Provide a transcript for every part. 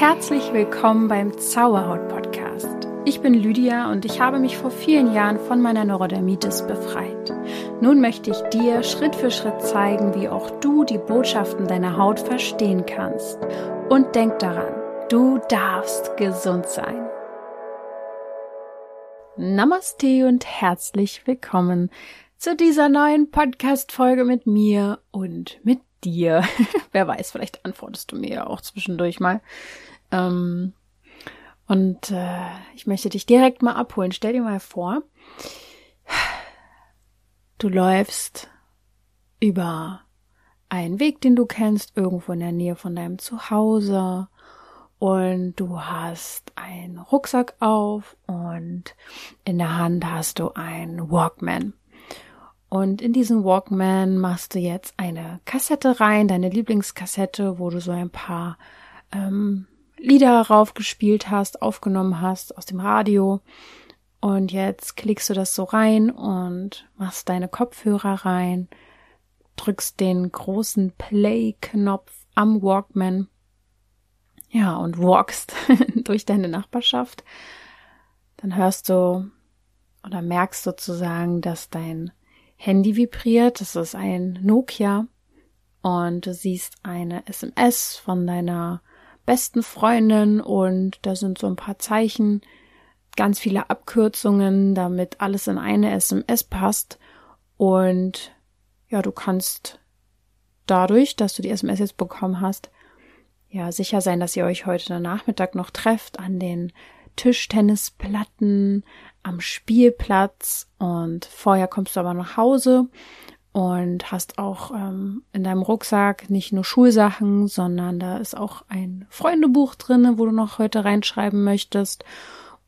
Herzlich willkommen beim Zauberhaut Podcast. Ich bin Lydia und ich habe mich vor vielen Jahren von meiner Neurodermitis befreit. Nun möchte ich dir Schritt für Schritt zeigen, wie auch du die Botschaften deiner Haut verstehen kannst. Und denk daran, du darfst gesund sein. Namaste und herzlich willkommen zu dieser neuen Podcast-Folge mit mir und mit dir. Wer weiß, vielleicht antwortest du mir ja auch zwischendurch mal. Ähm, und äh, ich möchte dich direkt mal abholen. Stell dir mal vor, du läufst über einen Weg, den du kennst, irgendwo in der Nähe von deinem Zuhause und du hast einen Rucksack auf und in der Hand hast du einen Walkman. Und in diesen Walkman machst du jetzt eine Kassette rein, deine Lieblingskassette, wo du so ein paar ähm, Lieder raufgespielt hast, aufgenommen hast aus dem Radio. Und jetzt klickst du das so rein und machst deine Kopfhörer rein, drückst den großen Play-Knopf am Walkman. Ja, und walkst durch deine Nachbarschaft. Dann hörst du oder merkst sozusagen, dass dein Handy vibriert. Das ist ein Nokia. Und du siehst eine SMS von deiner besten Freundin und da sind so ein paar Zeichen, ganz viele Abkürzungen, damit alles in eine SMS passt. Und ja, du kannst dadurch, dass du die SMS jetzt bekommen hast, ja, sicher sein, dass ihr euch heute Nachmittag noch trefft an den Tischtennisplatten, am Spielplatz und vorher kommst du aber nach Hause und hast auch ähm, in deinem Rucksack nicht nur Schulsachen, sondern da ist auch ein Freundebuch drinne, wo du noch heute reinschreiben möchtest.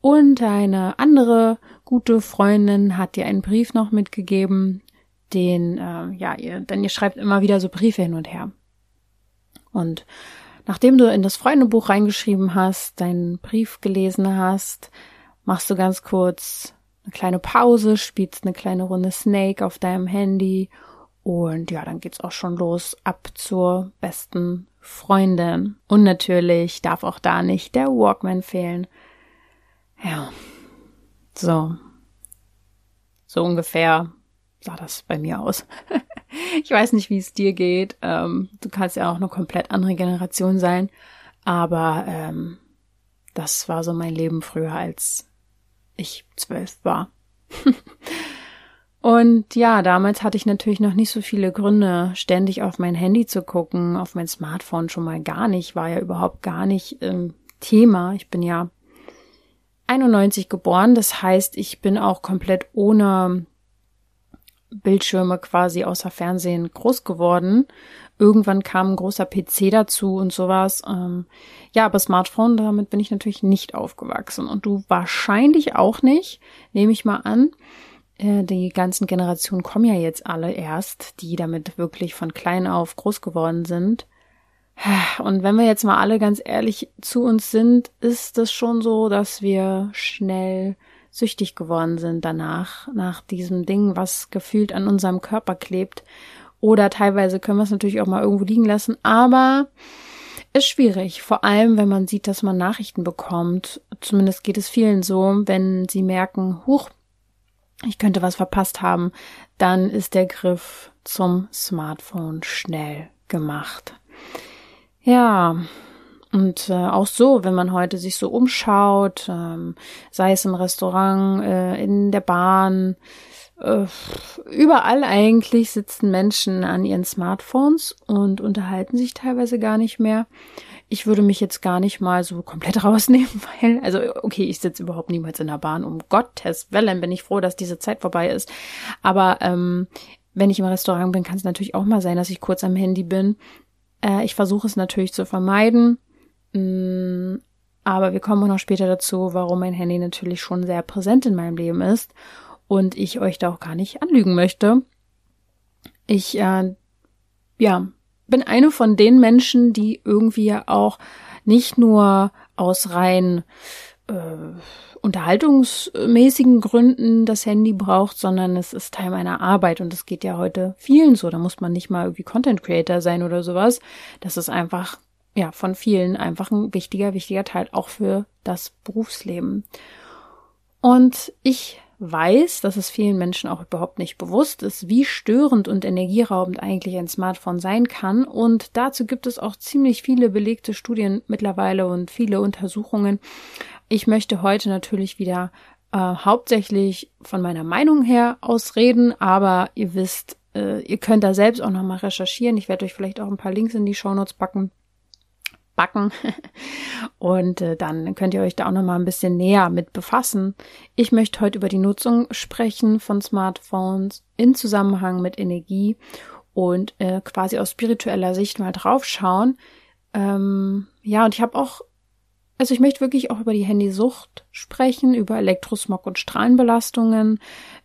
Und eine andere gute Freundin hat dir einen Brief noch mitgegeben, den, äh, ja, ihr, denn ihr schreibt immer wieder so Briefe hin und her. Und nachdem du in das Freundebuch reingeschrieben hast, deinen Brief gelesen hast, machst du ganz kurz eine kleine Pause, spielst eine kleine Runde Snake auf deinem Handy und ja, dann geht's auch schon los ab zur besten Freundin. Und natürlich darf auch da nicht der Walkman fehlen. Ja, so. So ungefähr sah das bei mir aus. ich weiß nicht, wie es dir geht. Ähm, du kannst ja auch eine komplett andere Generation sein. Aber ähm, das war so mein Leben früher, als ich zwölf war. Und ja, damals hatte ich natürlich noch nicht so viele Gründe, ständig auf mein Handy zu gucken, auf mein Smartphone schon mal gar nicht, war ja überhaupt gar nicht ähm, Thema. Ich bin ja 91 geboren, das heißt, ich bin auch komplett ohne Bildschirme quasi außer Fernsehen groß geworden. Irgendwann kam ein großer PC dazu und sowas. Ähm, ja, aber Smartphone, damit bin ich natürlich nicht aufgewachsen. Und du wahrscheinlich auch nicht, nehme ich mal an. Äh, die ganzen Generationen kommen ja jetzt alle erst, die damit wirklich von klein auf groß geworden sind. Und wenn wir jetzt mal alle ganz ehrlich zu uns sind, ist es schon so, dass wir schnell süchtig geworden sind danach, nach diesem Ding, was gefühlt an unserem Körper klebt. Oder teilweise können wir es natürlich auch mal irgendwo liegen lassen, aber ist schwierig, vor allem wenn man sieht, dass man Nachrichten bekommt. Zumindest geht es vielen so, wenn sie merken, huch, ich könnte was verpasst haben, dann ist der Griff zum Smartphone schnell gemacht. Ja, und äh, auch so, wenn man heute sich so umschaut, ähm, sei es im Restaurant, äh, in der Bahn, überall eigentlich sitzen Menschen an ihren Smartphones und unterhalten sich teilweise gar nicht mehr. Ich würde mich jetzt gar nicht mal so komplett rausnehmen, weil, also okay, ich sitze überhaupt niemals in der Bahn. Um Gottes Willen bin ich froh, dass diese Zeit vorbei ist. Aber ähm, wenn ich im Restaurant bin, kann es natürlich auch mal sein, dass ich kurz am Handy bin. Äh, ich versuche es natürlich zu vermeiden. Mm, aber wir kommen auch noch später dazu, warum mein Handy natürlich schon sehr präsent in meinem Leben ist und ich euch da auch gar nicht anlügen möchte. Ich, äh, ja, bin eine von den Menschen, die irgendwie auch nicht nur aus rein äh, unterhaltungsmäßigen Gründen das Handy braucht, sondern es ist Teil meiner Arbeit und das geht ja heute vielen so. Da muss man nicht mal irgendwie Content Creator sein oder sowas. Das ist einfach ja, von vielen einfach ein wichtiger, wichtiger Teil auch für das Berufsleben. Und ich weiß, dass es vielen Menschen auch überhaupt nicht bewusst ist, wie störend und energieraubend eigentlich ein Smartphone sein kann. Und dazu gibt es auch ziemlich viele belegte Studien mittlerweile und viele Untersuchungen. Ich möchte heute natürlich wieder äh, hauptsächlich von meiner Meinung her ausreden, aber ihr wisst, äh, ihr könnt da selbst auch nochmal recherchieren. Ich werde euch vielleicht auch ein paar Links in die Shownotes packen backen. Und äh, dann könnt ihr euch da auch noch mal ein bisschen näher mit befassen. Ich möchte heute über die Nutzung sprechen von Smartphones in Zusammenhang mit Energie und äh, quasi aus spiritueller Sicht mal draufschauen. Ähm, ja, und ich habe auch, also ich möchte wirklich auch über die Handysucht sprechen, über Elektrosmog und Strahlenbelastungen,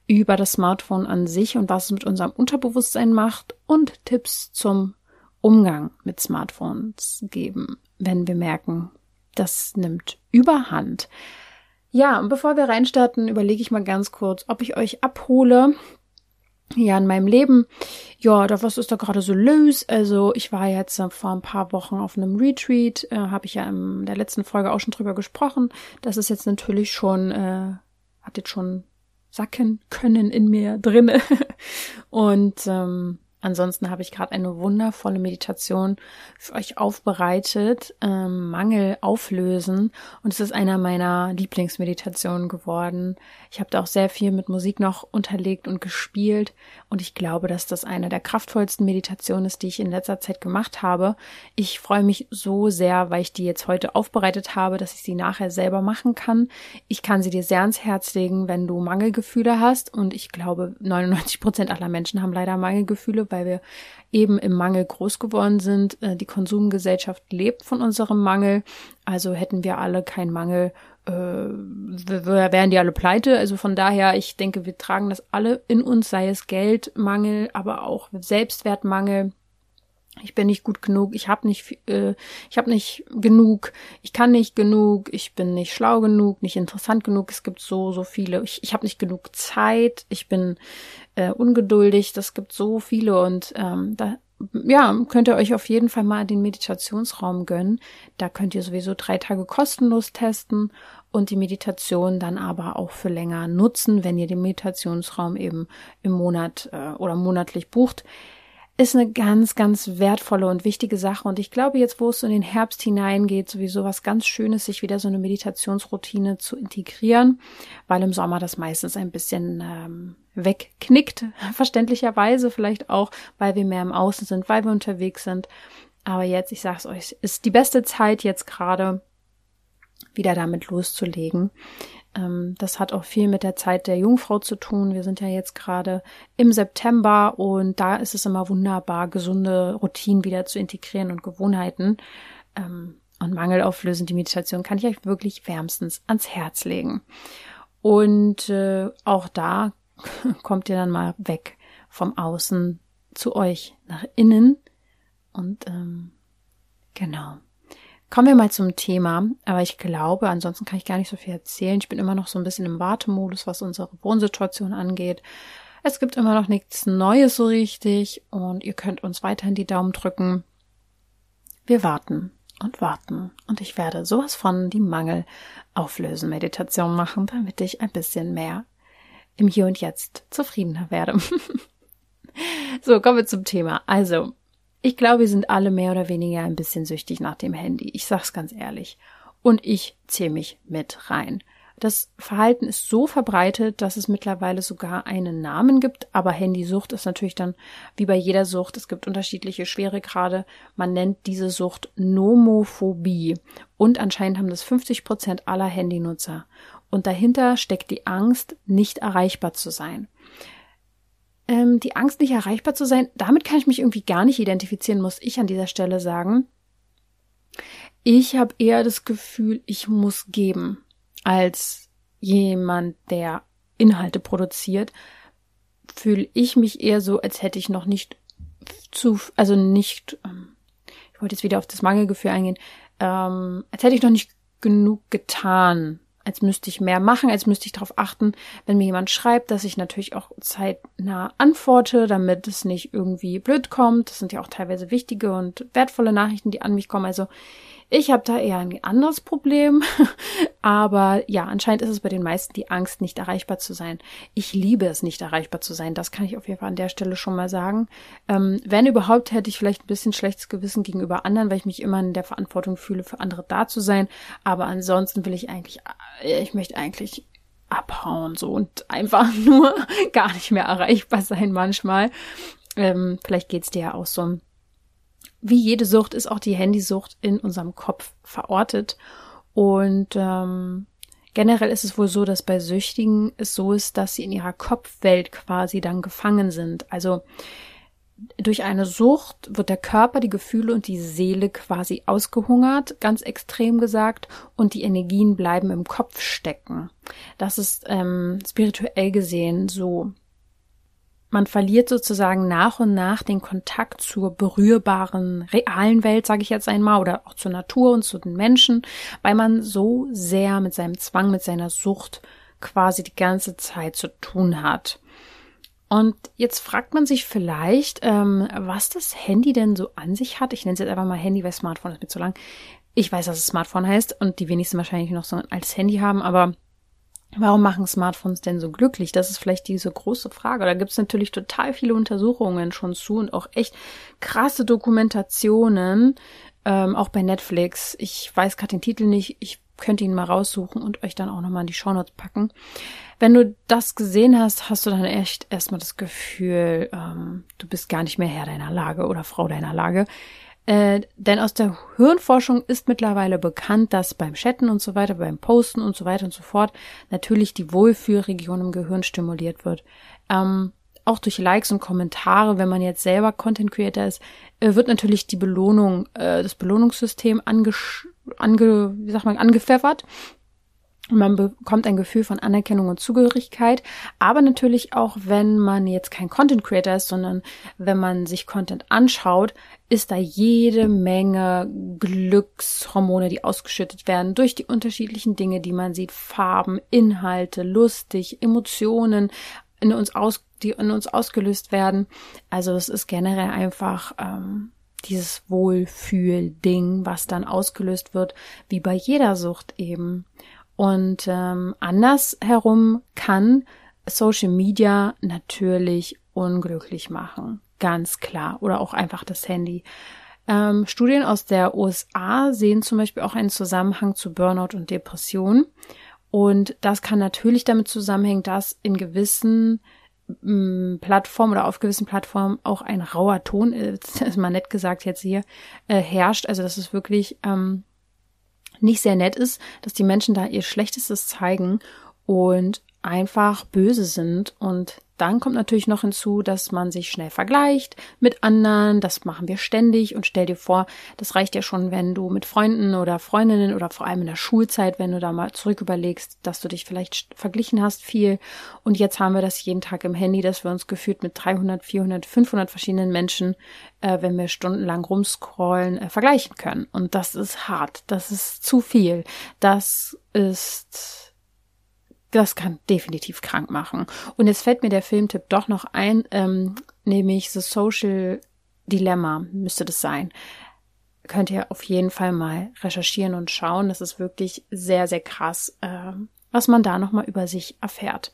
über das Smartphone an sich und was es mit unserem Unterbewusstsein macht und Tipps zum Umgang mit Smartphones geben, wenn wir merken, das nimmt überhand. Ja, und bevor wir reinstarten, überlege ich mal ganz kurz, ob ich euch abhole. Ja, in meinem Leben. Ja, da was ist da gerade so los? Also, ich war jetzt äh, vor ein paar Wochen auf einem Retreat, äh, habe ich ja in der letzten Folge auch schon drüber gesprochen. Das ist jetzt natürlich schon, äh, hat jetzt schon sacken können in mir drinne. Und ähm, Ansonsten habe ich gerade eine wundervolle Meditation für euch aufbereitet, ähm, Mangel auflösen. Und es ist einer meiner Lieblingsmeditationen geworden. Ich habe da auch sehr viel mit Musik noch unterlegt und gespielt. Und ich glaube, dass das eine der kraftvollsten Meditationen ist, die ich in letzter Zeit gemacht habe. Ich freue mich so sehr, weil ich die jetzt heute aufbereitet habe, dass ich sie nachher selber machen kann. Ich kann sie dir sehr ans Herz legen, wenn du Mangelgefühle hast. Und ich glaube, 99 Prozent aller Menschen haben leider Mangelgefühle weil wir eben im Mangel groß geworden sind. Äh, die Konsumgesellschaft lebt von unserem Mangel. Also hätten wir alle keinen Mangel, äh, wären die alle pleite. Also von daher, ich denke, wir tragen das alle in uns, sei es Geldmangel, aber auch Selbstwertmangel. Ich bin nicht gut genug, ich habe nicht, äh, ich habe nicht genug, ich kann nicht genug, ich bin nicht schlau genug, nicht interessant genug. Es gibt so so viele. Ich, ich habe nicht genug Zeit, ich bin äh, ungeduldig. Das gibt so viele und ähm, da ja, könnt ihr euch auf jeden Fall mal den Meditationsraum gönnen. Da könnt ihr sowieso drei Tage kostenlos testen und die Meditation dann aber auch für länger nutzen, wenn ihr den Meditationsraum eben im Monat äh, oder monatlich bucht ist eine ganz, ganz wertvolle und wichtige Sache. Und ich glaube, jetzt, wo es so in den Herbst hineingeht, sowieso was ganz Schönes, sich wieder so eine Meditationsroutine zu integrieren, weil im Sommer das meistens ein bisschen ähm, wegknickt, verständlicherweise vielleicht auch, weil wir mehr im Außen sind, weil wir unterwegs sind. Aber jetzt, ich sag's euch, ist die beste Zeit jetzt gerade, wieder damit loszulegen. Ähm, das hat auch viel mit der Zeit der Jungfrau zu tun. Wir sind ja jetzt gerade im September und da ist es immer wunderbar, gesunde Routinen wieder zu integrieren und Gewohnheiten. Ähm, und Mangel auflösen, die Meditation kann ich euch wirklich wärmstens ans Herz legen. Und äh, auch da kommt ihr dann mal weg vom Außen zu euch nach innen. Und ähm, genau. Kommen wir mal zum Thema, aber ich glaube, ansonsten kann ich gar nicht so viel erzählen. Ich bin immer noch so ein bisschen im Wartemodus, was unsere Wohnsituation angeht. Es gibt immer noch nichts Neues so richtig und ihr könnt uns weiterhin die Daumen drücken. Wir warten und warten und ich werde sowas von die Mangel auflösen Meditation machen, damit ich ein bisschen mehr im Hier und Jetzt zufriedener werde. so, kommen wir zum Thema. Also, ich glaube, wir sind alle mehr oder weniger ein bisschen süchtig nach dem Handy. Ich sag's ganz ehrlich. Und ich zähle mich mit rein. Das Verhalten ist so verbreitet, dass es mittlerweile sogar einen Namen gibt, aber Handysucht ist natürlich dann wie bei jeder Sucht. Es gibt unterschiedliche Schweregrade. Man nennt diese Sucht Nomophobie. Und anscheinend haben das 50 Prozent aller Handynutzer. Und dahinter steckt die Angst, nicht erreichbar zu sein ähm, die Angst, nicht erreichbar zu sein, damit kann ich mich irgendwie gar nicht identifizieren, muss ich an dieser Stelle sagen. Ich habe eher das Gefühl, ich muss geben, als jemand, der Inhalte produziert, fühle ich mich eher so, als hätte ich noch nicht zu, also nicht, ähm, ich wollte jetzt wieder auf das Mangelgefühl eingehen, ähm, als hätte ich noch nicht genug getan, als müsste ich mehr machen, als müsste ich darauf achten, wenn mir jemand schreibt, dass ich natürlich auch zeitnah antworte, damit es nicht irgendwie blöd kommt. Das sind ja auch teilweise wichtige und wertvolle Nachrichten, die an mich kommen. Also ich habe da eher ein anderes Problem, aber ja, anscheinend ist es bei den meisten die Angst, nicht erreichbar zu sein. Ich liebe es, nicht erreichbar zu sein. Das kann ich auf jeden Fall an der Stelle schon mal sagen. Ähm, wenn überhaupt, hätte ich vielleicht ein bisschen schlechtes Gewissen gegenüber anderen, weil ich mich immer in der Verantwortung fühle, für andere da zu sein. Aber ansonsten will ich eigentlich, äh, ich möchte eigentlich abhauen so und einfach nur gar nicht mehr erreichbar sein manchmal. Ähm, vielleicht geht's dir ja auch so wie jede Sucht ist auch die Handysucht in unserem Kopf verortet. Und ähm, generell ist es wohl so, dass bei Süchtigen es so ist, dass sie in ihrer Kopfwelt quasi dann gefangen sind. Also durch eine Sucht wird der Körper, die Gefühle und die Seele quasi ausgehungert, ganz extrem gesagt, und die Energien bleiben im Kopf stecken. Das ist ähm, spirituell gesehen so man verliert sozusagen nach und nach den Kontakt zur berührbaren, realen Welt, sage ich jetzt einmal, oder auch zur Natur und zu den Menschen, weil man so sehr mit seinem Zwang, mit seiner Sucht quasi die ganze Zeit zu tun hat. Und jetzt fragt man sich vielleicht, ähm, was das Handy denn so an sich hat. Ich nenne es jetzt einfach mal Handy, weil Smartphone ist mir zu lang. Ich weiß, dass es Smartphone heißt und die wenigsten wahrscheinlich noch so als Handy haben, aber Warum machen Smartphones denn so glücklich? Das ist vielleicht diese große Frage. Da gibt es natürlich total viele Untersuchungen schon zu und auch echt krasse Dokumentationen, ähm, auch bei Netflix. Ich weiß gerade den Titel nicht. Ich könnte ihn mal raussuchen und euch dann auch nochmal in die Shownotes packen. Wenn du das gesehen hast, hast du dann echt erstmal das Gefühl, ähm, du bist gar nicht mehr Herr deiner Lage oder Frau deiner Lage. Äh, denn aus der Hirnforschung ist mittlerweile bekannt, dass beim Chatten und so weiter, beim Posten und so weiter und so fort natürlich die Wohlfühlregion im Gehirn stimuliert wird. Ähm, auch durch Likes und Kommentare, wenn man jetzt selber Content Creator ist, äh, wird natürlich die Belohnung, äh, das Belohnungssystem ange, ange, wie sagt man, angepfeffert. Man bekommt ein Gefühl von Anerkennung und Zugehörigkeit, aber natürlich auch, wenn man jetzt kein Content Creator ist, sondern wenn man sich Content anschaut, ist da jede Menge Glückshormone, die ausgeschüttet werden durch die unterschiedlichen Dinge, die man sieht, Farben, Inhalte, lustig, Emotionen in uns aus, die in uns ausgelöst werden. Also es ist generell einfach ähm, dieses Wohlfühl-Ding, was dann ausgelöst wird, wie bei jeder Sucht eben. Und ähm, andersherum kann Social Media natürlich unglücklich machen. Ganz klar. Oder auch einfach das Handy. Ähm, Studien aus der USA sehen zum Beispiel auch einen Zusammenhang zu Burnout und Depression. Und das kann natürlich damit zusammenhängen, dass in gewissen ähm, Plattformen oder auf gewissen Plattformen auch ein rauer Ton, das ist mal nett gesagt jetzt hier, äh, herrscht. Also dass es wirklich ähm, nicht sehr nett ist, dass die Menschen da ihr Schlechtestes zeigen und einfach böse sind und dann kommt natürlich noch hinzu, dass man sich schnell vergleicht mit anderen. Das machen wir ständig. Und stell dir vor, das reicht ja schon, wenn du mit Freunden oder Freundinnen oder vor allem in der Schulzeit, wenn du da mal zurück überlegst, dass du dich vielleicht verglichen hast viel. Und jetzt haben wir das jeden Tag im Handy, dass wir uns gefühlt mit 300, 400, 500 verschiedenen Menschen, äh, wenn wir stundenlang rumscrollen, äh, vergleichen können. Und das ist hart. Das ist zu viel. Das ist das kann definitiv krank machen. Und jetzt fällt mir der Filmtipp doch noch ein, ähm, nämlich The Social Dilemma müsste das sein. Könnt ihr auf jeden Fall mal recherchieren und schauen. Das ist wirklich sehr, sehr krass, äh, was man da nochmal über sich erfährt.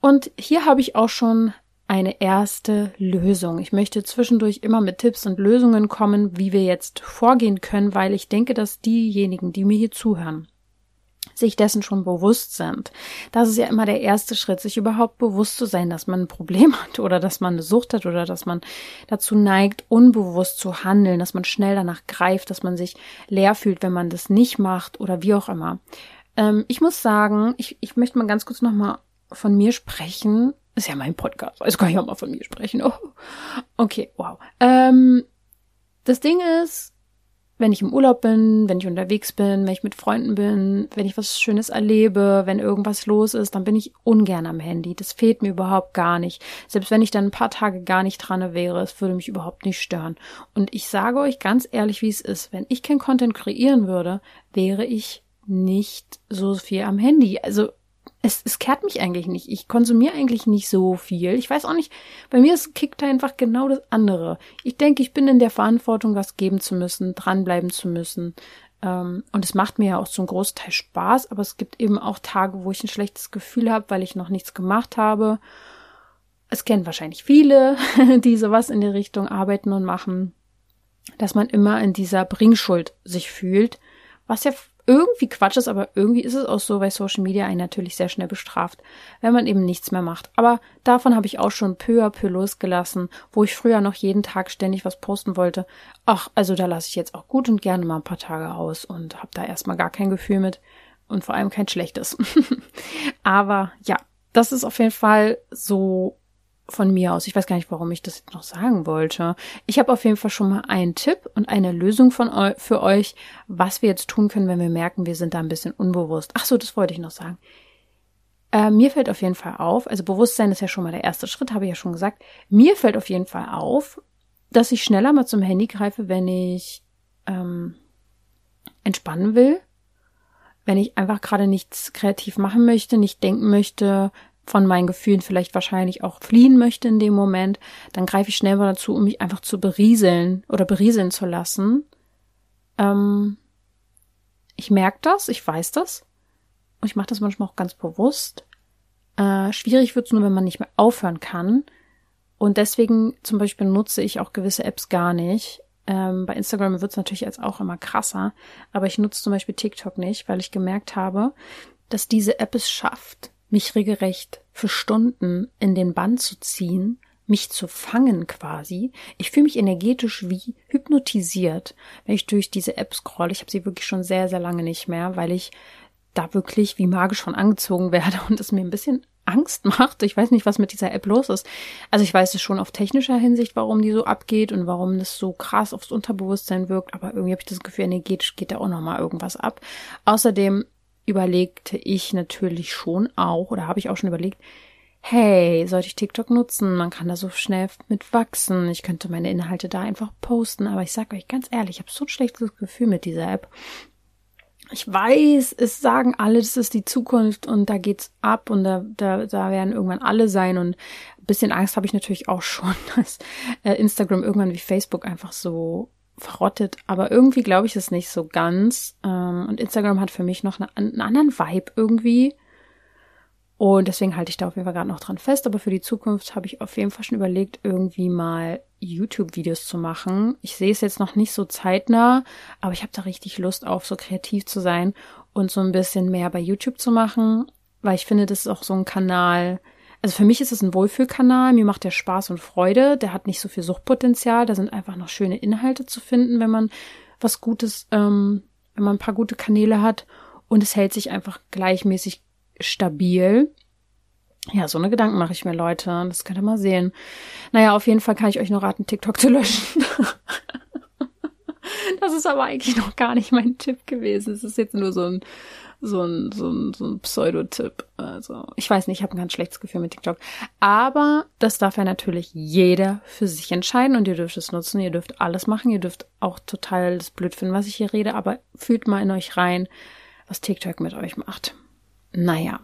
Und hier habe ich auch schon eine erste Lösung. Ich möchte zwischendurch immer mit Tipps und Lösungen kommen, wie wir jetzt vorgehen können, weil ich denke, dass diejenigen, die mir hier zuhören, sich dessen schon bewusst sind. Das ist ja immer der erste Schritt, sich überhaupt bewusst zu sein, dass man ein Problem hat oder dass man eine Sucht hat oder dass man dazu neigt, unbewusst zu handeln, dass man schnell danach greift, dass man sich leer fühlt, wenn man das nicht macht oder wie auch immer. Ähm, ich muss sagen, ich, ich möchte mal ganz kurz nochmal von mir sprechen. Ist ja mein Podcast, also kann ich auch mal von mir sprechen. Oh. Okay, wow. Ähm, das Ding ist, wenn ich im Urlaub bin, wenn ich unterwegs bin, wenn ich mit Freunden bin, wenn ich was Schönes erlebe, wenn irgendwas los ist, dann bin ich ungern am Handy. Das fehlt mir überhaupt gar nicht. Selbst wenn ich dann ein paar Tage gar nicht dran wäre, es würde mich überhaupt nicht stören. Und ich sage euch ganz ehrlich, wie es ist. Wenn ich kein Content kreieren würde, wäre ich nicht so viel am Handy. Also es, es kehrt mich eigentlich nicht. Ich konsumiere eigentlich nicht so viel. Ich weiß auch nicht, bei mir ist kickt einfach genau das andere. Ich denke, ich bin in der Verantwortung, was geben zu müssen, dranbleiben zu müssen. Ähm, und es macht mir ja auch zum Großteil Spaß, aber es gibt eben auch Tage, wo ich ein schlechtes Gefühl habe, weil ich noch nichts gemacht habe. Es kennen wahrscheinlich viele, die sowas in der Richtung arbeiten und machen, dass man immer in dieser Bringschuld sich fühlt, was ja irgendwie Quatsch ist, aber irgendwie ist es auch so, weil Social Media einen natürlich sehr schnell bestraft, wenn man eben nichts mehr macht. Aber davon habe ich auch schon peu à peu losgelassen, wo ich früher noch jeden Tag ständig was posten wollte. Ach, also da lasse ich jetzt auch gut und gerne mal ein paar Tage aus und habe da erstmal gar kein Gefühl mit und vor allem kein schlechtes. aber ja, das ist auf jeden Fall so von mir aus. Ich weiß gar nicht, warum ich das jetzt noch sagen wollte. Ich habe auf jeden Fall schon mal einen Tipp und eine Lösung von eu für euch, was wir jetzt tun können, wenn wir merken, wir sind da ein bisschen unbewusst. Ach so, das wollte ich noch sagen. Äh, mir fällt auf jeden Fall auf, also Bewusstsein ist ja schon mal der erste Schritt, habe ich ja schon gesagt. Mir fällt auf jeden Fall auf, dass ich schneller mal zum Handy greife, wenn ich ähm, entspannen will, wenn ich einfach gerade nichts kreativ machen möchte, nicht denken möchte, von meinen Gefühlen vielleicht wahrscheinlich auch fliehen möchte in dem Moment, dann greife ich schnell mal dazu, um mich einfach zu berieseln oder berieseln zu lassen. Ähm, ich merke das, ich weiß das und ich mache das manchmal auch ganz bewusst. Äh, schwierig wird es nur, wenn man nicht mehr aufhören kann. Und deswegen zum Beispiel nutze ich auch gewisse Apps gar nicht. Ähm, bei Instagram wird es natürlich jetzt auch immer krasser, aber ich nutze zum Beispiel TikTok nicht, weil ich gemerkt habe, dass diese App es schafft, mich regelrecht für Stunden in den Bann zu ziehen, mich zu fangen quasi. Ich fühle mich energetisch wie hypnotisiert, wenn ich durch diese App scroll. Ich habe sie wirklich schon sehr, sehr lange nicht mehr, weil ich da wirklich wie magisch von angezogen werde und es mir ein bisschen Angst macht. Ich weiß nicht, was mit dieser App los ist. Also ich weiß es schon auf technischer Hinsicht, warum die so abgeht und warum das so krass aufs Unterbewusstsein wirkt, aber irgendwie habe ich das Gefühl, energetisch geht da auch nochmal irgendwas ab. Außerdem überlegte ich natürlich schon auch, oder habe ich auch schon überlegt, hey, sollte ich TikTok nutzen? Man kann da so schnell mit wachsen. Ich könnte meine Inhalte da einfach posten. Aber ich sage euch ganz ehrlich, ich habe so ein schlechtes Gefühl mit dieser App. Ich weiß, es sagen alle, das ist die Zukunft und da geht's ab und da, da, da werden irgendwann alle sein und ein bisschen Angst habe ich natürlich auch schon, dass äh, Instagram irgendwann wie Facebook einfach so verrottet, aber irgendwie glaube ich es nicht so ganz. Ähm, und Instagram hat für mich noch einen anderen Vibe irgendwie. Und deswegen halte ich da auf jeden Fall gerade noch dran fest. Aber für die Zukunft habe ich auf jeden Fall schon überlegt, irgendwie mal YouTube-Videos zu machen. Ich sehe es jetzt noch nicht so zeitnah, aber ich habe da richtig Lust auf, so kreativ zu sein und so ein bisschen mehr bei YouTube zu machen, weil ich finde, das ist auch so ein Kanal, also für mich ist es ein Wohlfühlkanal, mir macht der Spaß und Freude, der hat nicht so viel Suchtpotenzial, da sind einfach noch schöne Inhalte zu finden, wenn man was Gutes, ähm, wenn man ein paar gute Kanäle hat und es hält sich einfach gleichmäßig stabil. Ja, so eine Gedanken mache ich mir, Leute. Das könnt ihr mal sehen. Naja, auf jeden Fall kann ich euch nur raten, TikTok zu löschen. das ist aber eigentlich noch gar nicht mein Tipp gewesen. Es ist jetzt nur so ein so ein, so ein, so ein Pseudotipp. Also, ich weiß nicht, ich habe ein ganz schlechtes Gefühl mit TikTok. Aber das darf ja natürlich jeder für sich entscheiden und ihr dürft es nutzen, ihr dürft alles machen, ihr dürft auch total das blöd finden, was ich hier rede, aber fühlt mal in euch rein, was TikTok mit euch macht. Naja.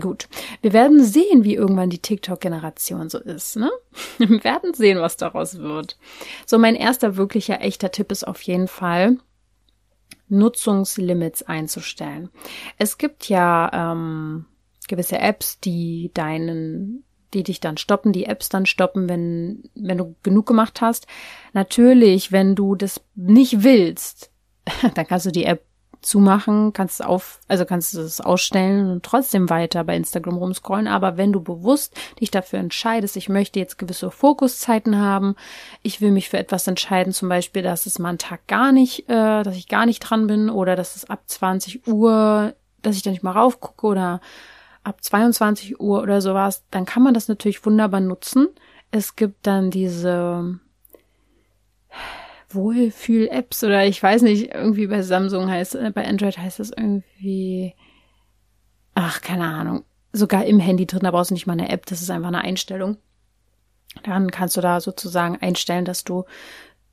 Gut. Wir werden sehen, wie irgendwann die TikTok-Generation so ist, ne? Wir werden sehen, was daraus wird. So, mein erster wirklicher echter Tipp ist auf jeden Fall, Nutzungslimits einzustellen. Es gibt ja ähm, gewisse Apps, die deinen die dich dann stoppen, die Apps dann stoppen, wenn, wenn du genug gemacht hast. Natürlich, wenn du das nicht willst, dann kannst du die App zumachen, kannst auf, also kannst du es ausstellen und trotzdem weiter bei Instagram rumscrollen. Aber wenn du bewusst dich dafür entscheidest, ich möchte jetzt gewisse Fokuszeiten haben, ich will mich für etwas entscheiden, zum Beispiel, dass es mal einen Tag gar nicht, äh, dass ich gar nicht dran bin oder dass es ab 20 Uhr, dass ich da nicht mal raufgucke oder ab 22 Uhr oder sowas, dann kann man das natürlich wunderbar nutzen. Es gibt dann diese Wohlfühl-Apps oder ich weiß nicht, irgendwie bei Samsung heißt, äh, bei Android heißt das irgendwie, ach, keine Ahnung, sogar im Handy drin, da brauchst du nicht mal eine App, das ist einfach eine Einstellung. Dann kannst du da sozusagen einstellen, dass du,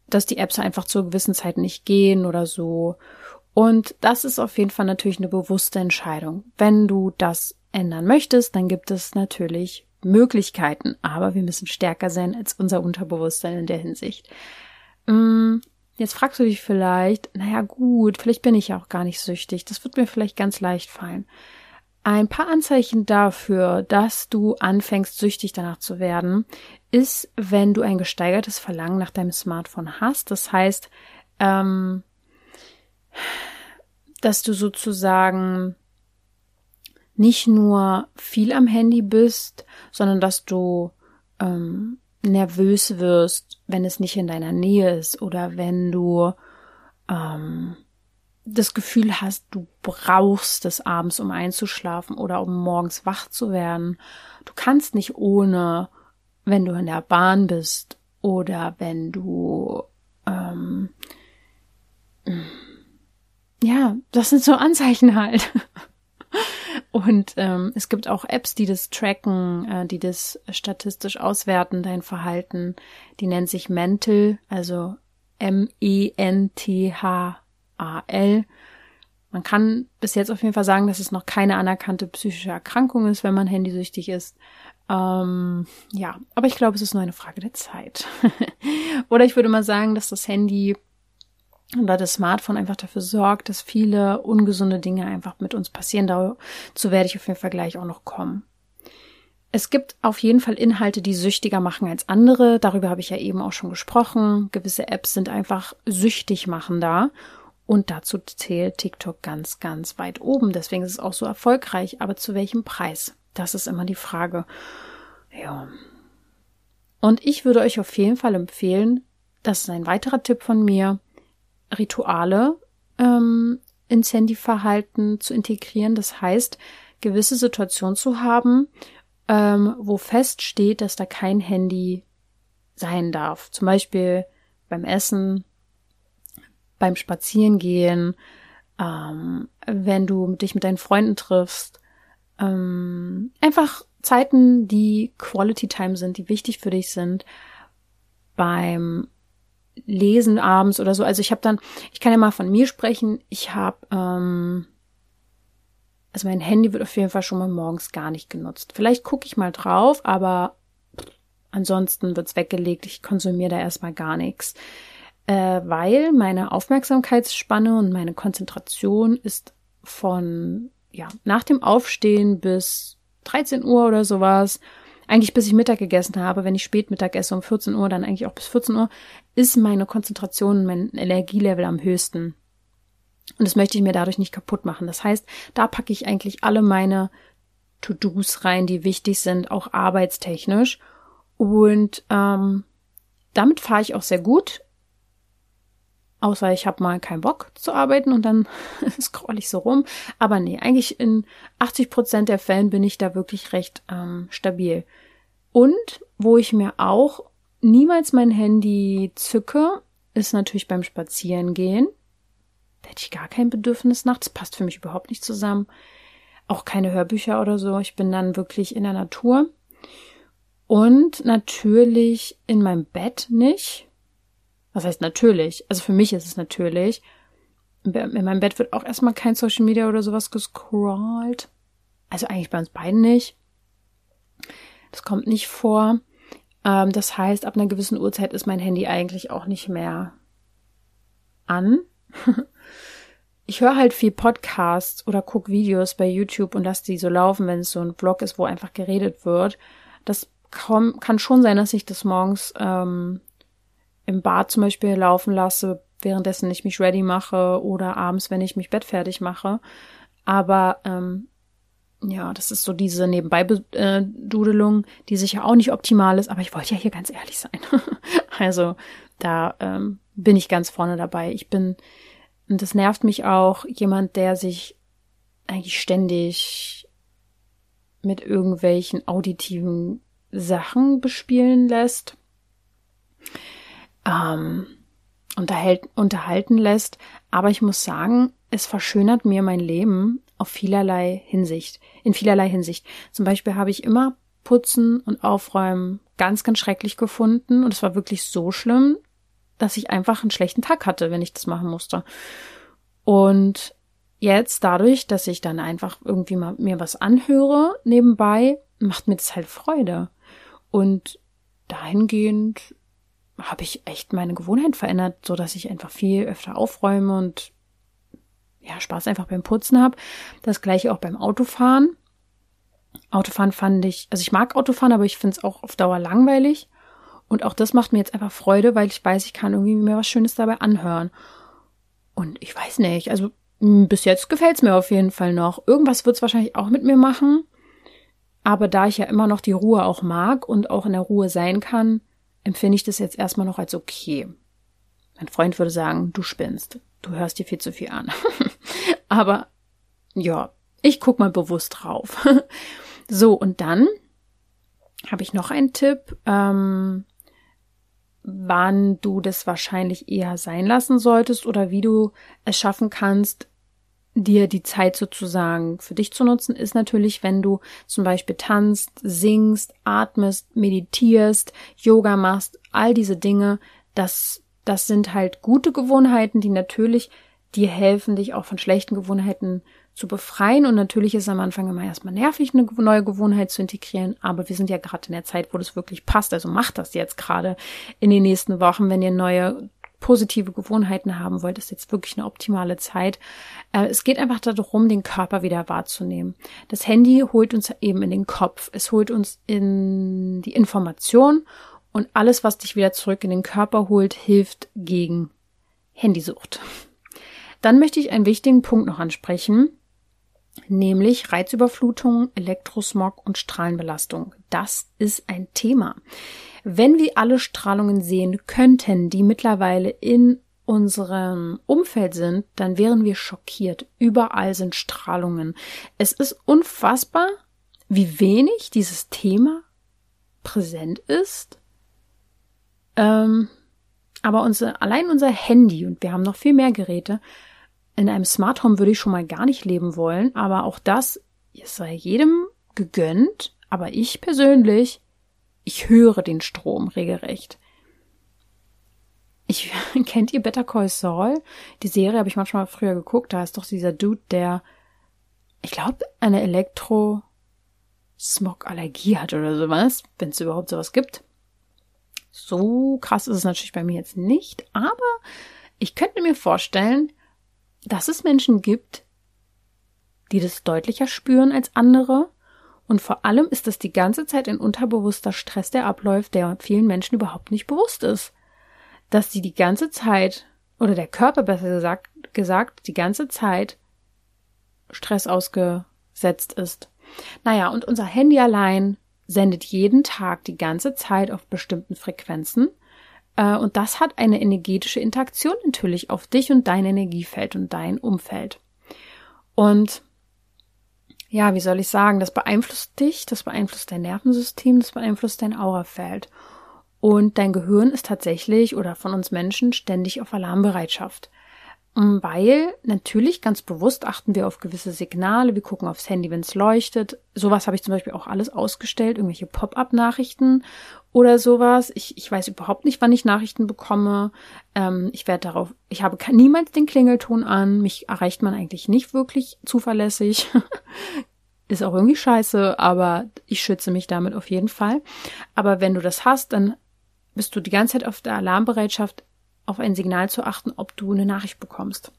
dass die Apps einfach zur gewissen Zeit nicht gehen oder so. Und das ist auf jeden Fall natürlich eine bewusste Entscheidung. Wenn du das ändern möchtest, dann gibt es natürlich Möglichkeiten, aber wir müssen stärker sein als unser Unterbewusstsein in der Hinsicht. Mm, jetzt fragst du dich vielleicht, naja gut, vielleicht bin ich ja auch gar nicht süchtig. Das wird mir vielleicht ganz leicht fallen. Ein paar Anzeichen dafür, dass du anfängst, süchtig danach zu werden, ist, wenn du ein gesteigertes Verlangen nach deinem Smartphone hast. Das heißt, ähm, dass du sozusagen nicht nur viel am Handy bist, sondern dass du ähm, nervös wirst, wenn es nicht in deiner Nähe ist oder wenn du ähm, das Gefühl hast, du brauchst es abends, um einzuschlafen oder um morgens wach zu werden. Du kannst nicht ohne, wenn du in der Bahn bist oder wenn du ähm, ja, das sind so Anzeichen halt. Und ähm, es gibt auch Apps, die das tracken, äh, die das statistisch auswerten, dein Verhalten. Die nennt sich Mental, also M-E-N-T-H-A-L. Man kann bis jetzt auf jeden Fall sagen, dass es noch keine anerkannte psychische Erkrankung ist, wenn man handysüchtig ist. Ähm, ja, aber ich glaube, es ist nur eine Frage der Zeit. Oder ich würde mal sagen, dass das Handy oder das Smartphone einfach dafür sorgt, dass viele ungesunde Dinge einfach mit uns passieren. Dazu werde ich auf jeden Fall gleich auch noch kommen. Es gibt auf jeden Fall Inhalte, die süchtiger machen als andere. Darüber habe ich ja eben auch schon gesprochen. Gewisse Apps sind einfach süchtig machender. Und dazu zählt TikTok ganz, ganz weit oben. Deswegen ist es auch so erfolgreich. Aber zu welchem Preis? Das ist immer die Frage. Ja. Und ich würde euch auf jeden Fall empfehlen, das ist ein weiterer Tipp von mir, Rituale ähm, ins Handyverhalten zu integrieren. Das heißt, gewisse Situationen zu haben, ähm, wo feststeht, dass da kein Handy sein darf. Zum Beispiel beim Essen, beim Spazierengehen, ähm, wenn du dich mit deinen Freunden triffst. Ähm, einfach Zeiten, die Quality Time sind, die wichtig für dich sind. Beim lesen abends oder so. Also ich habe dann, ich kann ja mal von mir sprechen. Ich habe, ähm, also mein Handy wird auf jeden Fall schon mal morgens gar nicht genutzt. Vielleicht gucke ich mal drauf, aber ansonsten wird's weggelegt. Ich konsumiere da erstmal gar nichts. Äh, weil meine Aufmerksamkeitsspanne und meine Konzentration ist von, ja, nach dem Aufstehen bis 13 Uhr oder sowas eigentlich bis ich Mittag gegessen habe, wenn ich spät Mittag esse um 14 Uhr, dann eigentlich auch bis 14 Uhr, ist meine Konzentration, mein Energielevel am höchsten. Und das möchte ich mir dadurch nicht kaputt machen. Das heißt, da packe ich eigentlich alle meine To-Dos rein, die wichtig sind, auch arbeitstechnisch. Und ähm, damit fahre ich auch sehr gut. Außer ich habe mal keinen Bock zu arbeiten und dann scroll ich so rum. Aber nee, eigentlich in 80 Prozent der Fällen bin ich da wirklich recht ähm, stabil. Und wo ich mir auch niemals mein Handy zücke, ist natürlich beim Spazierengehen. Da hätte ich gar kein Bedürfnis nachts, passt für mich überhaupt nicht zusammen. Auch keine Hörbücher oder so. Ich bin dann wirklich in der Natur. Und natürlich in meinem Bett nicht. Was heißt natürlich? Also für mich ist es natürlich. In meinem Bett wird auch erstmal kein Social Media oder sowas gescrollt. Also eigentlich bei uns beiden nicht. Das kommt nicht vor. Ähm, das heißt, ab einer gewissen Uhrzeit ist mein Handy eigentlich auch nicht mehr an. ich höre halt viel Podcasts oder guck Videos bei YouTube und lasse die so laufen, wenn es so ein Vlog ist, wo einfach geredet wird. Das kann, kann schon sein, dass ich das morgens ähm, im Bad zum Beispiel laufen lasse, währenddessen ich mich ready mache oder abends, wenn ich mich bettfertig mache. Aber ähm, ja, das ist so diese Nebenbei-Dudelung, die sicher auch nicht optimal ist, aber ich wollte ja hier ganz ehrlich sein. also da ähm, bin ich ganz vorne dabei. Ich bin, und das nervt mich auch, jemand, der sich eigentlich ständig mit irgendwelchen auditiven Sachen bespielen lässt, ähm, unterhält, unterhalten lässt. Aber ich muss sagen, es verschönert mir mein Leben auf vielerlei Hinsicht, in vielerlei Hinsicht. Zum Beispiel habe ich immer Putzen und Aufräumen ganz, ganz schrecklich gefunden und es war wirklich so schlimm, dass ich einfach einen schlechten Tag hatte, wenn ich das machen musste. Und jetzt dadurch, dass ich dann einfach irgendwie mal mir was anhöre nebenbei, macht mir das halt Freude. Und dahingehend habe ich echt meine Gewohnheit verändert, so dass ich einfach viel öfter aufräume und ja, Spaß einfach beim Putzen habe. Das gleiche auch beim Autofahren. Autofahren fand ich, also ich mag Autofahren, aber ich finde es auch auf Dauer langweilig. Und auch das macht mir jetzt einfach Freude, weil ich weiß, ich kann irgendwie mir was Schönes dabei anhören. Und ich weiß nicht, also bis jetzt gefällt es mir auf jeden Fall noch. Irgendwas wird es wahrscheinlich auch mit mir machen. Aber da ich ja immer noch die Ruhe auch mag und auch in der Ruhe sein kann, empfinde ich das jetzt erstmal noch als okay. Mein Freund würde sagen, du spinnst. Du hörst dir viel zu viel an. Aber ja, ich guck mal bewusst drauf. so, und dann habe ich noch einen Tipp, ähm, wann du das wahrscheinlich eher sein lassen solltest oder wie du es schaffen kannst, dir die Zeit sozusagen für dich zu nutzen, ist natürlich, wenn du zum Beispiel tanzt, singst, atmest, meditierst, Yoga machst, all diese Dinge, das, das sind halt gute Gewohnheiten, die natürlich dir helfen, dich auch von schlechten Gewohnheiten zu befreien. Und natürlich ist es am Anfang immer erstmal nervig, eine neue Gewohnheit zu integrieren. Aber wir sind ja gerade in der Zeit, wo das wirklich passt. Also macht das jetzt gerade in den nächsten Wochen, wenn ihr neue positive Gewohnheiten haben wollt, ist jetzt wirklich eine optimale Zeit. Äh, es geht einfach darum, den Körper wieder wahrzunehmen. Das Handy holt uns eben in den Kopf. Es holt uns in die Information und alles, was dich wieder zurück in den Körper holt, hilft gegen Handysucht. Dann möchte ich einen wichtigen Punkt noch ansprechen, nämlich Reizüberflutung, Elektrosmog und Strahlenbelastung. Das ist ein Thema. Wenn wir alle Strahlungen sehen könnten, die mittlerweile in unserem Umfeld sind, dann wären wir schockiert. Überall sind Strahlungen. Es ist unfassbar, wie wenig dieses Thema präsent ist. Ähm, aber unser, allein unser Handy, und wir haben noch viel mehr Geräte, in einem Smart Home würde ich schon mal gar nicht leben wollen, aber auch das sei jedem gegönnt. Aber ich persönlich ich höre den Strom regelrecht. Ich, kennt ihr Better Call Saul? Die Serie habe ich manchmal früher geguckt. Da ist doch dieser Dude, der, ich glaube, eine Elektro-Smog-Allergie hat oder sowas, wenn es überhaupt sowas gibt. So krass ist es natürlich bei mir jetzt nicht, aber ich könnte mir vorstellen, dass es Menschen gibt, die das deutlicher spüren als andere und vor allem ist es die ganze Zeit ein unterbewusster Stress, der abläuft, der vielen Menschen überhaupt nicht bewusst ist. Dass sie die ganze Zeit, oder der Körper besser gesagt, gesagt die ganze Zeit Stress ausgesetzt ist. Naja, und unser Handy allein sendet jeden Tag die ganze Zeit auf bestimmten Frequenzen. Äh, und das hat eine energetische Interaktion natürlich auf dich und dein Energiefeld und dein Umfeld. Und ja, wie soll ich sagen, das beeinflusst dich, das beeinflusst dein Nervensystem, das beeinflusst dein Aurafeld. Und dein Gehirn ist tatsächlich oder von uns Menschen ständig auf Alarmbereitschaft. Weil natürlich ganz bewusst achten wir auf gewisse Signale, wir gucken aufs Handy, wenn es leuchtet. Sowas habe ich zum Beispiel auch alles ausgestellt, irgendwelche Pop-up-Nachrichten oder sowas. Ich, ich weiß überhaupt nicht, wann ich Nachrichten bekomme. Ähm, ich werde darauf, ich habe niemals den Klingelton an. Mich erreicht man eigentlich nicht wirklich zuverlässig. Ist auch irgendwie scheiße, aber ich schütze mich damit auf jeden Fall. Aber wenn du das hast, dann bist du die ganze Zeit auf der Alarmbereitschaft auf ein Signal zu achten, ob du eine Nachricht bekommst.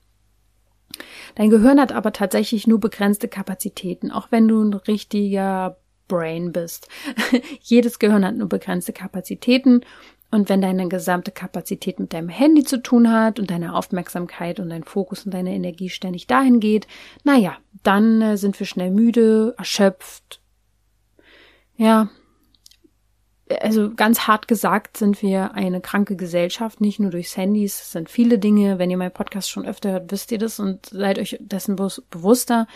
Dein Gehirn hat aber tatsächlich nur begrenzte Kapazitäten, auch wenn du ein richtiger Brain bist. Jedes Gehirn hat nur begrenzte Kapazitäten und wenn deine gesamte Kapazität mit deinem Handy zu tun hat und deine Aufmerksamkeit und dein Fokus und deine Energie ständig dahin geht, naja, dann äh, sind wir schnell müde, erschöpft. Ja, also ganz hart gesagt sind wir eine kranke Gesellschaft, nicht nur durchs Handy, es sind viele Dinge. Wenn ihr meinen Podcast schon öfter hört, wisst ihr das und seid euch dessen bewusster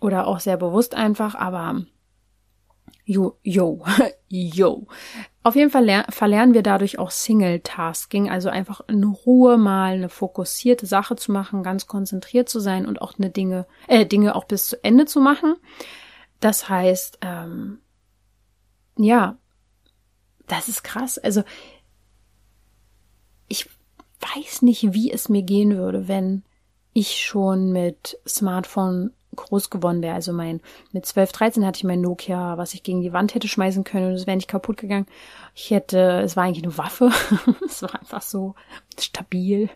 oder auch sehr bewusst einfach, aber jo, jo, jo. Auf jeden Fall verlernen wir dadurch auch Single-Tasking, also einfach in Ruhe mal eine fokussierte Sache zu machen, ganz konzentriert zu sein und auch eine Dinge, äh, Dinge auch bis zu Ende zu machen. Das heißt, ähm, ja, das ist krass. Also ich weiß nicht, wie es mir gehen würde, wenn ich schon mit Smartphone groß geworden wäre. Also mein, mit 12, 13 hatte ich mein Nokia, was ich gegen die Wand hätte schmeißen können und es wäre nicht kaputt gegangen. Ich hätte, es war eigentlich eine Waffe. es war einfach so stabil.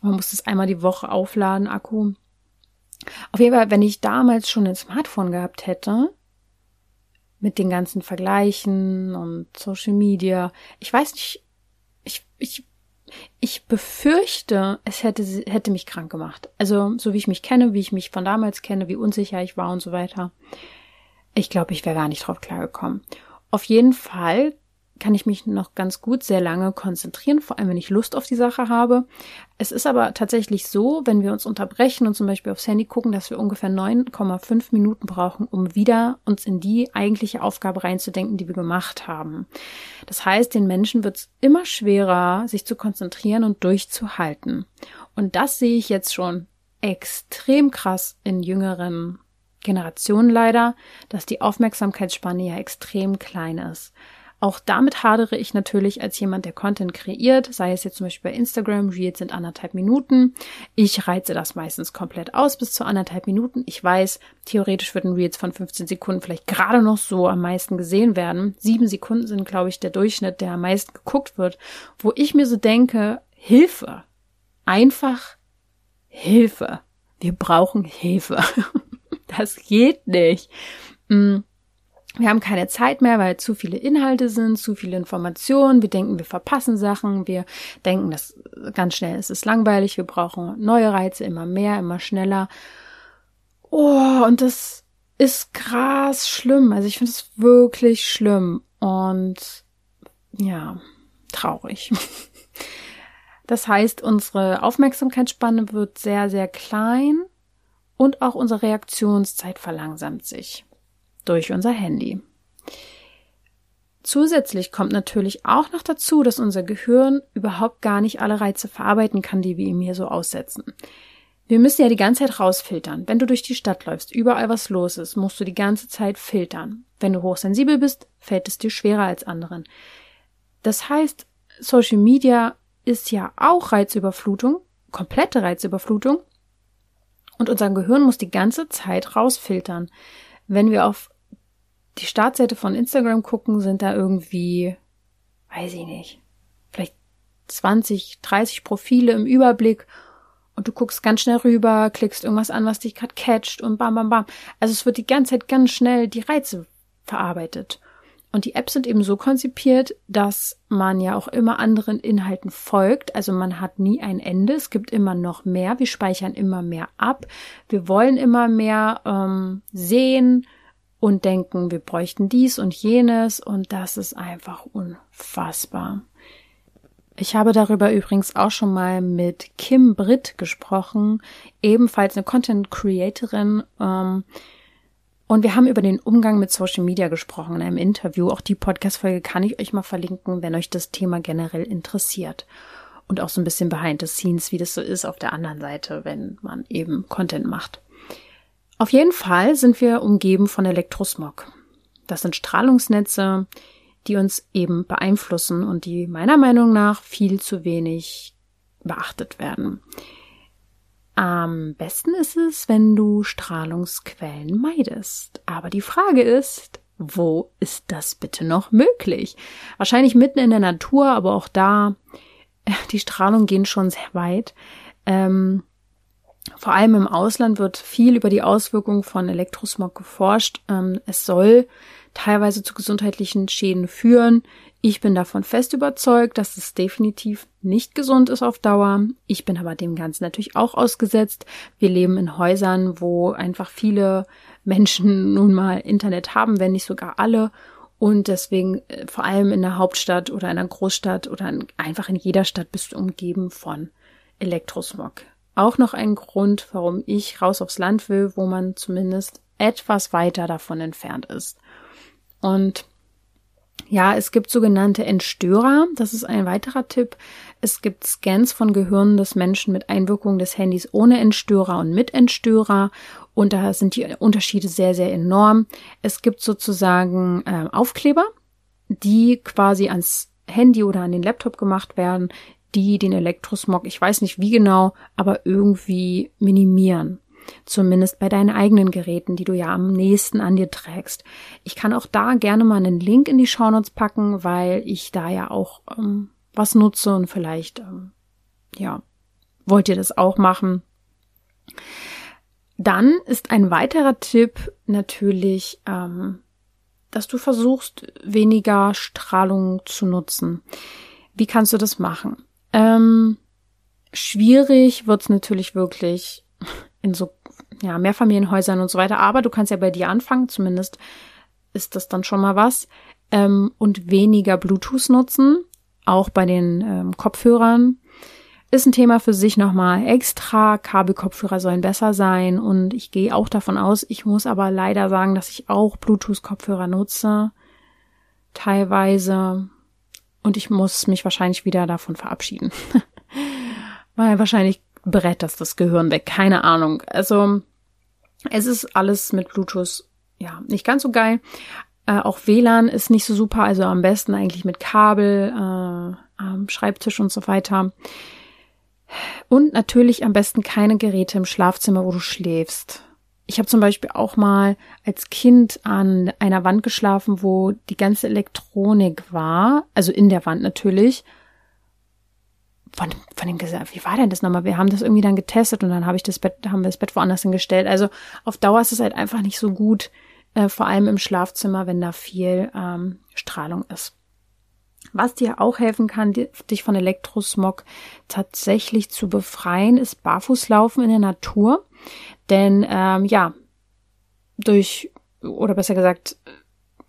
Man musste es einmal die Woche aufladen, Akku. Auf jeden Fall, wenn ich damals schon ein Smartphone gehabt hätte, mit den ganzen Vergleichen und Social Media, ich weiß nicht, ich, ich ich befürchte, es hätte, hätte mich krank gemacht. Also, so wie ich mich kenne, wie ich mich von damals kenne, wie unsicher ich war und so weiter. Ich glaube, ich wäre gar nicht drauf klargekommen. Auf jeden Fall kann ich mich noch ganz gut sehr lange konzentrieren, vor allem wenn ich Lust auf die Sache habe. Es ist aber tatsächlich so, wenn wir uns unterbrechen und zum Beispiel aufs Handy gucken, dass wir ungefähr 9,5 Minuten brauchen, um wieder uns in die eigentliche Aufgabe reinzudenken, die wir gemacht haben. Das heißt, den Menschen wird es immer schwerer, sich zu konzentrieren und durchzuhalten. Und das sehe ich jetzt schon extrem krass in jüngeren Generationen leider, dass die Aufmerksamkeitsspanne ja extrem klein ist. Auch damit hadere ich natürlich als jemand, der Content kreiert, sei es jetzt zum Beispiel bei Instagram, Reels sind anderthalb Minuten. Ich reize das meistens komplett aus bis zu anderthalb Minuten. Ich weiß, theoretisch würden Reels von 15 Sekunden vielleicht gerade noch so am meisten gesehen werden. Sieben Sekunden sind, glaube ich, der Durchschnitt, der am meisten geguckt wird, wo ich mir so denke, Hilfe. Einfach Hilfe. Wir brauchen Hilfe. Das geht nicht. Wir haben keine Zeit mehr, weil zu viele Inhalte sind, zu viele Informationen. Wir denken, wir verpassen Sachen. Wir denken, dass ganz schnell ist es langweilig. Wir brauchen neue Reize, immer mehr, immer schneller. Oh, und das ist krass schlimm. Also ich finde es wirklich schlimm und ja, traurig. Das heißt, unsere Aufmerksamkeitsspanne wird sehr, sehr klein und auch unsere Reaktionszeit verlangsamt sich durch unser Handy. Zusätzlich kommt natürlich auch noch dazu, dass unser Gehirn überhaupt gar nicht alle Reize verarbeiten kann, die wir ihm hier so aussetzen. Wir müssen ja die ganze Zeit rausfiltern. Wenn du durch die Stadt läufst, überall was los ist, musst du die ganze Zeit filtern. Wenn du hochsensibel bist, fällt es dir schwerer als anderen. Das heißt, Social Media ist ja auch Reizüberflutung, komplette Reizüberflutung. Und unser Gehirn muss die ganze Zeit rausfiltern. Wenn wir auf die Startseite von Instagram gucken, sind da irgendwie, weiß ich nicht, vielleicht 20, 30 Profile im Überblick und du guckst ganz schnell rüber, klickst irgendwas an, was dich gerade catcht und bam, bam, bam. Also es wird die ganze Zeit ganz schnell die Reize verarbeitet. Und die Apps sind eben so konzipiert, dass man ja auch immer anderen Inhalten folgt. Also man hat nie ein Ende. Es gibt immer noch mehr. Wir speichern immer mehr ab. Wir wollen immer mehr ähm, sehen, und denken, wir bräuchten dies und jenes und das ist einfach unfassbar. Ich habe darüber übrigens auch schon mal mit Kim Britt gesprochen, ebenfalls eine Content Creatorin. Ähm, und wir haben über den Umgang mit Social Media gesprochen in einem Interview. Auch die Podcast-Folge kann ich euch mal verlinken, wenn euch das Thema generell interessiert. Und auch so ein bisschen behind the scenes, wie das so ist auf der anderen Seite, wenn man eben Content macht. Auf jeden Fall sind wir umgeben von Elektrosmog. Das sind Strahlungsnetze, die uns eben beeinflussen und die meiner Meinung nach viel zu wenig beachtet werden. Am besten ist es, wenn du Strahlungsquellen meidest. Aber die Frage ist, wo ist das bitte noch möglich? Wahrscheinlich mitten in der Natur, aber auch da, die Strahlung gehen schon sehr weit. Ähm, vor allem im Ausland wird viel über die Auswirkungen von Elektrosmog geforscht. Ähm, es soll teilweise zu gesundheitlichen Schäden führen. Ich bin davon fest überzeugt, dass es definitiv nicht gesund ist auf Dauer. Ich bin aber dem Ganzen natürlich auch ausgesetzt. Wir leben in Häusern, wo einfach viele Menschen nun mal Internet haben, wenn nicht sogar alle. Und deswegen, äh, vor allem in der Hauptstadt oder in einer Großstadt oder in, einfach in jeder Stadt bist du umgeben von Elektrosmog auch noch ein Grund, warum ich raus aufs Land will, wo man zumindest etwas weiter davon entfernt ist. Und ja, es gibt sogenannte Entstörer. Das ist ein weiterer Tipp. Es gibt Scans von Gehirnen des Menschen mit Einwirkung des Handys ohne Entstörer und mit Entstörer. Und da sind die Unterschiede sehr, sehr enorm. Es gibt sozusagen äh, Aufkleber, die quasi ans Handy oder an den Laptop gemacht werden, die den Elektrosmog, ich weiß nicht wie genau, aber irgendwie minimieren. Zumindest bei deinen eigenen Geräten, die du ja am nächsten an dir trägst. Ich kann auch da gerne mal einen Link in die Shownotes packen, weil ich da ja auch ähm, was nutze und vielleicht, ähm, ja, wollt ihr das auch machen. Dann ist ein weiterer Tipp natürlich, ähm, dass du versuchst, weniger Strahlung zu nutzen. Wie kannst du das machen? Ähm, schwierig wird's natürlich wirklich in so ja, Mehrfamilienhäusern und so weiter, aber du kannst ja bei dir anfangen, zumindest ist das dann schon mal was. Ähm, und weniger Bluetooth nutzen, auch bei den ähm, Kopfhörern. Ist ein Thema für sich nochmal extra. Kabelkopfhörer sollen besser sein und ich gehe auch davon aus, ich muss aber leider sagen, dass ich auch Bluetooth-Kopfhörer nutze. Teilweise. Und ich muss mich wahrscheinlich wieder davon verabschieden. Weil wahrscheinlich brett das das Gehirn weg. Keine Ahnung. Also, es ist alles mit Bluetooth, ja, nicht ganz so geil. Äh, auch WLAN ist nicht so super. Also am besten eigentlich mit Kabel, äh, am Schreibtisch und so weiter. Und natürlich am besten keine Geräte im Schlafzimmer, wo du schläfst. Ich habe zum Beispiel auch mal als Kind an einer Wand geschlafen, wo die ganze Elektronik war, also in der Wand natürlich. Von, von dem gesagt, wie war denn das nochmal? Wir haben das irgendwie dann getestet und dann habe ich das Bett, haben wir das Bett woanders hingestellt. Also auf Dauer ist es halt einfach nicht so gut, äh, vor allem im Schlafzimmer, wenn da viel ähm, Strahlung ist. Was dir auch helfen kann, dich von Elektrosmog tatsächlich zu befreien, ist Barfußlaufen in der Natur. Denn ähm, ja, durch, oder besser gesagt,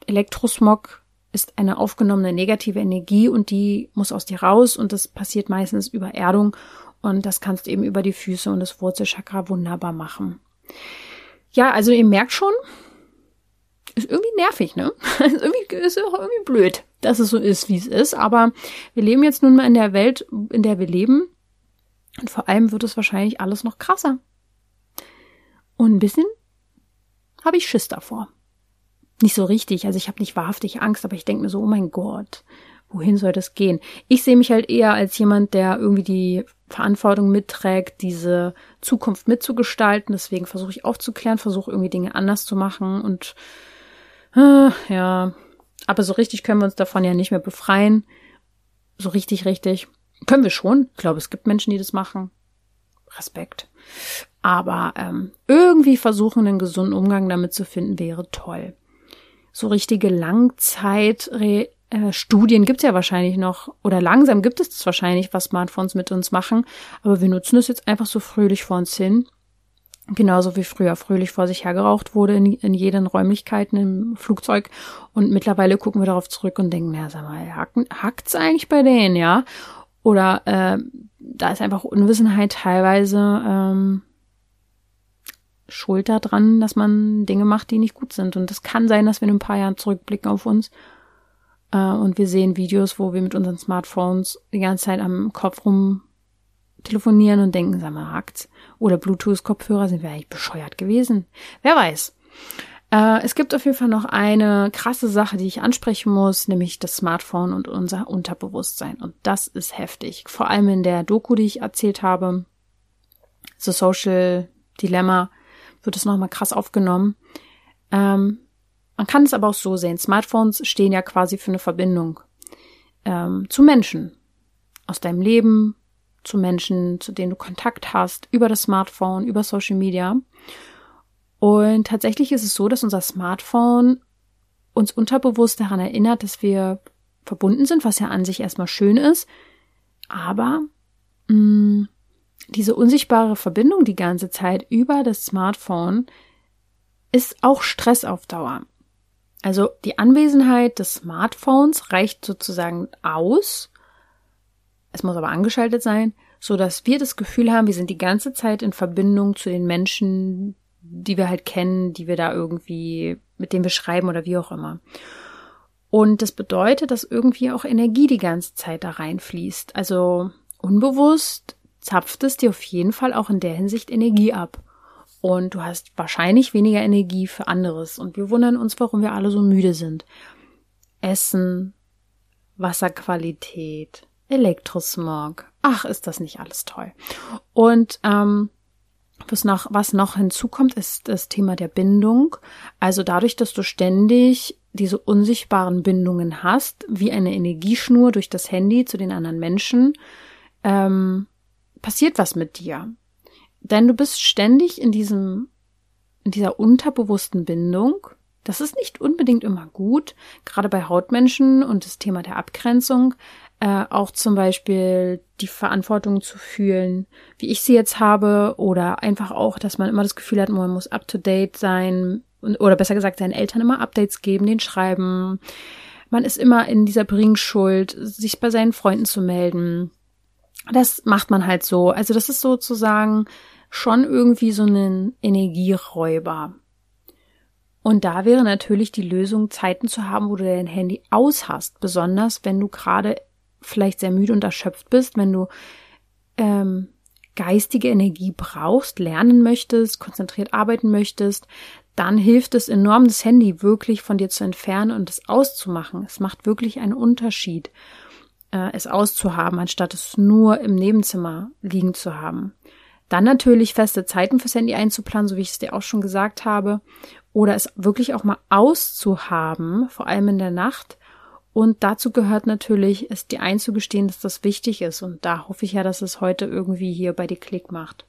Elektrosmog ist eine aufgenommene negative Energie und die muss aus dir raus und das passiert meistens über Erdung und das kannst du eben über die Füße und das Wurzelchakra wunderbar machen. Ja, also ihr merkt schon, ist irgendwie nervig, ne? Ist irgendwie, ist auch irgendwie blöd, dass es so ist, wie es ist. Aber wir leben jetzt nun mal in der Welt, in der wir leben. Und vor allem wird es wahrscheinlich alles noch krasser. Und ein bisschen habe ich Schiss davor. Nicht so richtig, also ich habe nicht wahrhaftig Angst, aber ich denke mir so, oh mein Gott, wohin soll das gehen? Ich sehe mich halt eher als jemand, der irgendwie die Verantwortung mitträgt, diese Zukunft mitzugestalten. Deswegen versuche ich aufzuklären, versuche irgendwie Dinge anders zu machen und äh, ja, aber so richtig können wir uns davon ja nicht mehr befreien. So richtig, richtig. Können wir schon. Ich glaube, es gibt Menschen, die das machen. Respekt. Aber ähm, irgendwie versuchen, einen gesunden Umgang damit zu finden, wäre toll. So richtige Langzeitstudien äh, Studien gibt's ja wahrscheinlich noch, oder langsam gibt es das wahrscheinlich, was Smartphones mit uns machen, aber wir nutzen es jetzt einfach so fröhlich vor uns hin. Genauso wie früher fröhlich vor sich hergeraucht wurde in, in jeden Räumlichkeiten im Flugzeug. Und mittlerweile gucken wir darauf zurück und denken, na, sag mal, hackt's eigentlich bei denen, ja? Oder äh, da ist einfach Unwissenheit teilweise ähm, schuld daran, dass man Dinge macht, die nicht gut sind. Und es kann sein, dass wir in ein paar Jahren zurückblicken auf uns äh, und wir sehen Videos, wo wir mit unseren Smartphones die ganze Zeit am Kopf rum telefonieren und denken, sag mal, hackt's? Oder Bluetooth-Kopfhörer, sind wir eigentlich bescheuert gewesen? Wer weiß. Äh, es gibt auf jeden Fall noch eine krasse Sache, die ich ansprechen muss, nämlich das Smartphone und unser Unterbewusstsein. Und das ist heftig. Vor allem in der Doku, die ich erzählt habe, The Social Dilemma, wird es nochmal krass aufgenommen. Ähm, man kann es aber auch so sehen. Smartphones stehen ja quasi für eine Verbindung ähm, zu Menschen aus deinem Leben, zu Menschen, zu denen du Kontakt hast, über das Smartphone, über Social Media. Und tatsächlich ist es so, dass unser Smartphone uns unterbewusst daran erinnert, dass wir verbunden sind, was ja an sich erstmal schön ist. Aber mh, mm, diese unsichtbare Verbindung die ganze Zeit über das Smartphone ist auch Stress auf Dauer. Also die Anwesenheit des Smartphones reicht sozusagen aus, es muss aber angeschaltet sein, so dass wir das Gefühl haben, wir sind die ganze Zeit in Verbindung zu den Menschen, die wir halt kennen, die wir da irgendwie, mit denen wir schreiben oder wie auch immer. Und das bedeutet, dass irgendwie auch Energie die ganze Zeit da reinfließt. Also unbewusst zapft es dir auf jeden Fall auch in der Hinsicht Energie ab. Und du hast wahrscheinlich weniger Energie für anderes. Und wir wundern uns, warum wir alle so müde sind. Essen, Wasserqualität, Elektrosmog, ach, ist das nicht alles toll. Und ähm, was noch, was noch hinzukommt, ist das Thema der Bindung. Also dadurch, dass du ständig diese unsichtbaren Bindungen hast, wie eine Energieschnur durch das Handy zu den anderen Menschen, ähm, passiert was mit dir. Denn du bist ständig in diesem, in dieser unterbewussten Bindung. Das ist nicht unbedingt immer gut, gerade bei Hautmenschen und das Thema der Abgrenzung äh, auch zum Beispiel die Verantwortung zu fühlen, wie ich sie jetzt habe, oder einfach auch, dass man immer das Gefühl hat, man muss up to date sein, oder besser gesagt, seinen Eltern immer Updates geben, den schreiben. Man ist immer in dieser Bringschuld, sich bei seinen Freunden zu melden. Das macht man halt so. Also das ist sozusagen schon irgendwie so ein Energieräuber. Und da wäre natürlich die Lösung, Zeiten zu haben, wo du dein Handy aus hast, besonders wenn du gerade vielleicht sehr müde und erschöpft bist, wenn du ähm, geistige Energie brauchst, lernen möchtest, konzentriert arbeiten möchtest, dann hilft es enorm, das Handy wirklich von dir zu entfernen und es auszumachen. Es macht wirklich einen Unterschied, äh, es auszuhaben, anstatt es nur im Nebenzimmer liegen zu haben. Dann natürlich feste Zeiten fürs Handy einzuplanen, so wie ich es dir auch schon gesagt habe. Oder es wirklich auch mal auszuhaben, vor allem in der Nacht und dazu gehört natürlich, es dir einzugestehen, dass das wichtig ist. Und da hoffe ich ja, dass es heute irgendwie hier bei dir Klick macht.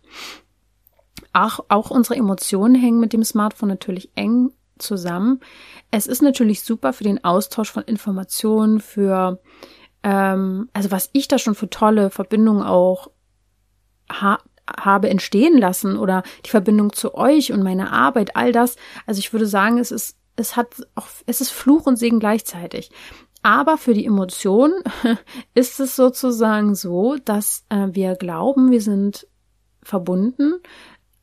Auch, auch unsere Emotionen hängen mit dem Smartphone natürlich eng zusammen. Es ist natürlich super für den Austausch von Informationen, für ähm, also was ich da schon für tolle Verbindungen auch ha habe entstehen lassen oder die Verbindung zu euch und meine Arbeit, all das. Also ich würde sagen, es ist es hat auch, es ist Fluch und Segen gleichzeitig. Aber für die Emotion ist es sozusagen so, dass äh, wir glauben, wir sind verbunden.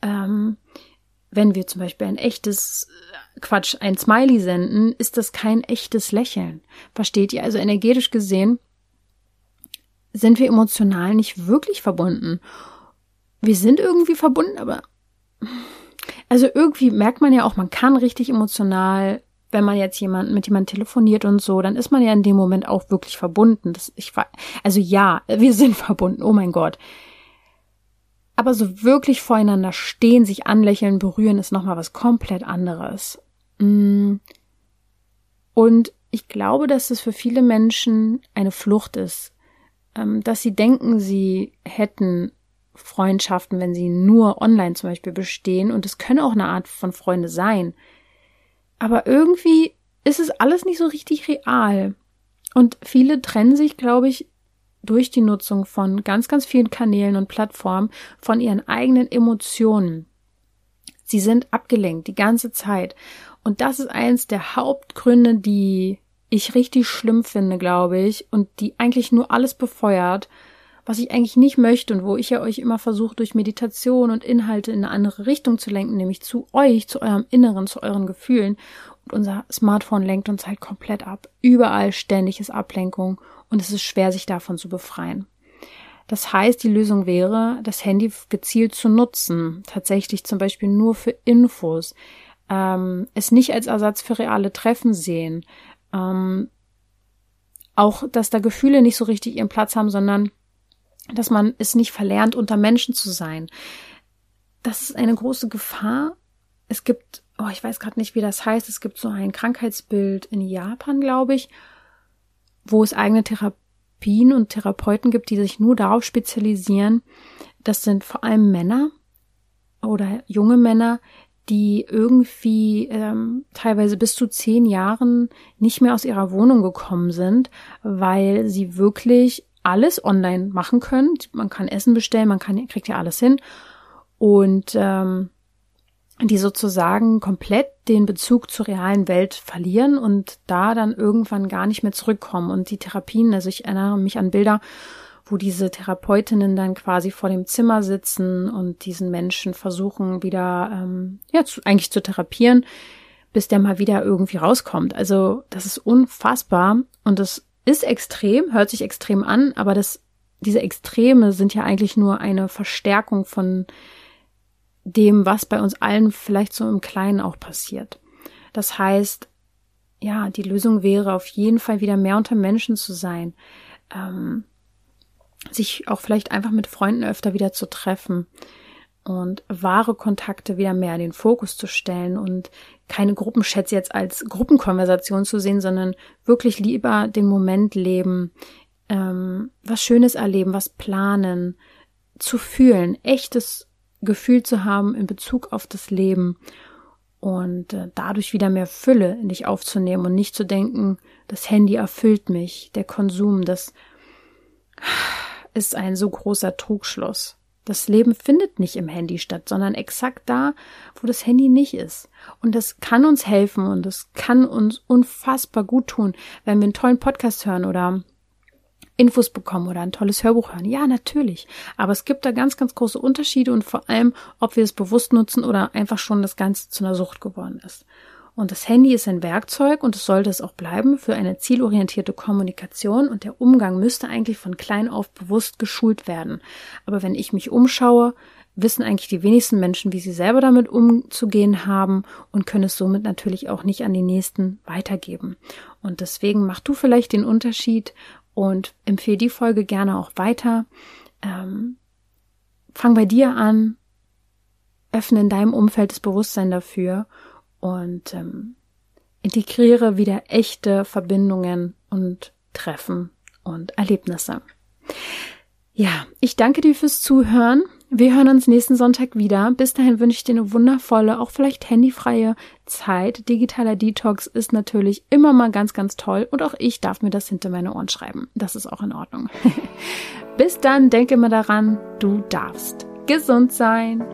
Ähm, wenn wir zum Beispiel ein echtes äh, Quatsch, ein Smiley senden, ist das kein echtes Lächeln. Versteht ihr? Also energetisch gesehen sind wir emotional nicht wirklich verbunden. Wir sind irgendwie verbunden, aber also irgendwie merkt man ja auch, man kann richtig emotional wenn man jetzt jemanden mit jemandem telefoniert und so, dann ist man ja in dem Moment auch wirklich verbunden. Das, ich, also ja, wir sind verbunden, oh mein Gott. Aber so wirklich voreinander stehen, sich anlächeln, berühren, ist nochmal was komplett anderes. Mm. Und ich glaube, dass es für viele Menschen eine Flucht ist, dass sie denken, sie hätten Freundschaften, wenn sie nur online zum Beispiel bestehen. Und es können auch eine Art von Freunde sein. Aber irgendwie ist es alles nicht so richtig real. Und viele trennen sich, glaube ich, durch die Nutzung von ganz, ganz vielen Kanälen und Plattformen von ihren eigenen Emotionen. Sie sind abgelenkt die ganze Zeit. Und das ist eins der Hauptgründe, die ich richtig schlimm finde, glaube ich, und die eigentlich nur alles befeuert, was ich eigentlich nicht möchte und wo ich ja euch immer versuche, durch Meditation und Inhalte in eine andere Richtung zu lenken, nämlich zu euch, zu eurem Inneren, zu euren Gefühlen. Und unser Smartphone lenkt uns halt komplett ab. Überall ständig ist Ablenkung und es ist schwer, sich davon zu befreien. Das heißt, die Lösung wäre, das Handy gezielt zu nutzen, tatsächlich zum Beispiel nur für Infos, ähm, es nicht als Ersatz für reale Treffen sehen, ähm, auch, dass da Gefühle nicht so richtig ihren Platz haben, sondern dass man es nicht verlernt, unter Menschen zu sein. Das ist eine große Gefahr. Es gibt, oh, ich weiß gerade nicht, wie das heißt, es gibt so ein Krankheitsbild in Japan, glaube ich, wo es eigene Therapien und Therapeuten gibt, die sich nur darauf spezialisieren. Das sind vor allem Männer oder junge Männer, die irgendwie ähm, teilweise bis zu zehn Jahren nicht mehr aus ihrer Wohnung gekommen sind, weil sie wirklich alles online machen können. Man kann Essen bestellen, man kann, kriegt ja alles hin. Und ähm, die sozusagen komplett den Bezug zur realen Welt verlieren und da dann irgendwann gar nicht mehr zurückkommen. Und die Therapien, also ich erinnere mich an Bilder, wo diese Therapeutinnen dann quasi vor dem Zimmer sitzen und diesen Menschen versuchen wieder, ähm, ja, zu, eigentlich zu therapieren, bis der mal wieder irgendwie rauskommt. Also das ist unfassbar und das ist extrem, hört sich extrem an, aber das, diese Extreme sind ja eigentlich nur eine Verstärkung von dem, was bei uns allen vielleicht so im Kleinen auch passiert. Das heißt, ja, die Lösung wäre auf jeden Fall wieder mehr unter Menschen zu sein, ähm, sich auch vielleicht einfach mit Freunden öfter wieder zu treffen und wahre Kontakte wieder mehr in den Fokus zu stellen und keine Gruppenchats jetzt als Gruppenkonversation zu sehen, sondern wirklich lieber den Moment leben, ähm, was Schönes erleben, was planen, zu fühlen, echtes Gefühl zu haben in Bezug auf das Leben und äh, dadurch wieder mehr Fülle in dich aufzunehmen und nicht zu denken, das Handy erfüllt mich, der Konsum, das ist ein so großer Trugschluss. Das Leben findet nicht im Handy statt, sondern exakt da, wo das Handy nicht ist. Und das kann uns helfen und das kann uns unfassbar gut tun, wenn wir einen tollen Podcast hören oder Infos bekommen oder ein tolles Hörbuch hören. Ja, natürlich. Aber es gibt da ganz, ganz große Unterschiede und vor allem, ob wir es bewusst nutzen oder einfach schon das Ganze zu einer Sucht geworden ist. Und das Handy ist ein Werkzeug und es sollte es auch bleiben für eine zielorientierte Kommunikation und der Umgang müsste eigentlich von klein auf bewusst geschult werden. Aber wenn ich mich umschaue, wissen eigentlich die wenigsten Menschen, wie sie selber damit umzugehen haben und können es somit natürlich auch nicht an die nächsten weitergeben. Und deswegen mach du vielleicht den Unterschied und empfehle die Folge gerne auch weiter. Ähm, fang bei dir an, öffne in deinem Umfeld das Bewusstsein dafür und ähm, integriere wieder echte Verbindungen und Treffen und Erlebnisse. Ja, ich danke dir fürs Zuhören. Wir hören uns nächsten Sonntag wieder. Bis dahin wünsche ich dir eine wundervolle, auch vielleicht handyfreie Zeit. Digitaler Detox ist natürlich immer mal ganz, ganz toll und auch ich darf mir das hinter meine Ohren schreiben. Das ist auch in Ordnung. Bis dann, denke immer daran, du darfst gesund sein.